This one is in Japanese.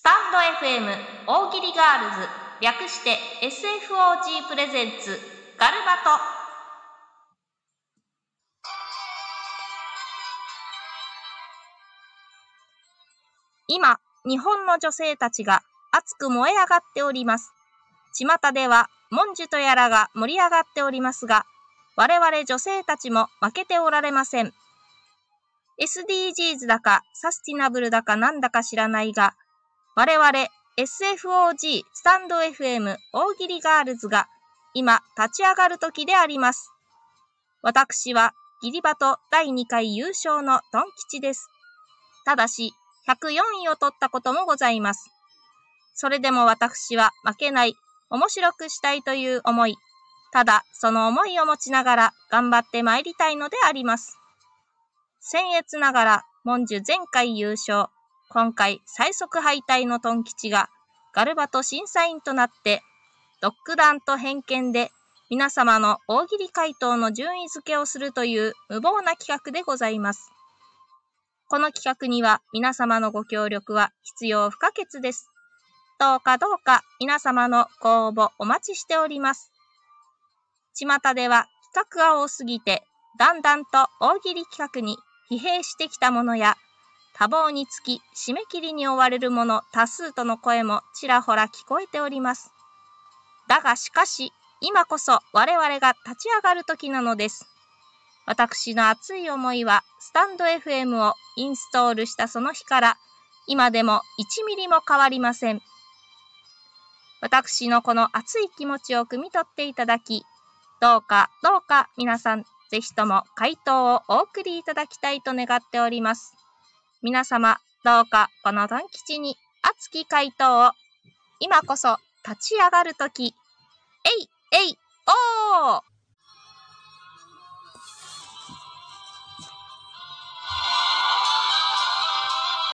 スタンド FM 大喜利ガールズ略して SFOG プレゼンツガルバト今、日本の女性たちが熱く燃え上がっております。巷では、文殊とやらが盛り上がっておりますが、我々女性たちも負けておられません。SDGs だか、サスティナブルだかなんだか知らないが、我々 SFOG スタンド FM 大喜利ガールズが今立ち上がる時であります。私はギリバト第2回優勝のドン吉です。ただし、104位を取ったこともございます。それでも私は負けない、面白くしたいという思い、ただその思いを持ちながら頑張って参りたいのであります。僭越ながら、文殊前回優勝、今回最速敗退のトン吉がガルバト審査員となって、独断と偏見で皆様の大喜利回答の順位付けをするという無謀な企画でございます。この企画には皆様のご協力は必要不可欠です。どうかどうか皆様のご応募お待ちしております。巷では企画が多すぎて、だんだんと大喜利企画に疲弊してきたものや、多忙につき締め切りに追われる者多数との声もちらほら聞こえております。だがしかし、今こそ我々が立ち上がる時なのです。私の熱い思いは、スタンド FM をインストールしたその日から、今でも1ミリも変わりません。私のこの熱い気持ちを汲み取っていただき、どうかどうか皆さん、ぜひとも回答をお送りいただきたいと願っております。皆様、どうかこのドン吉に熱き回答を、今こそ立ち上がるとき、えい。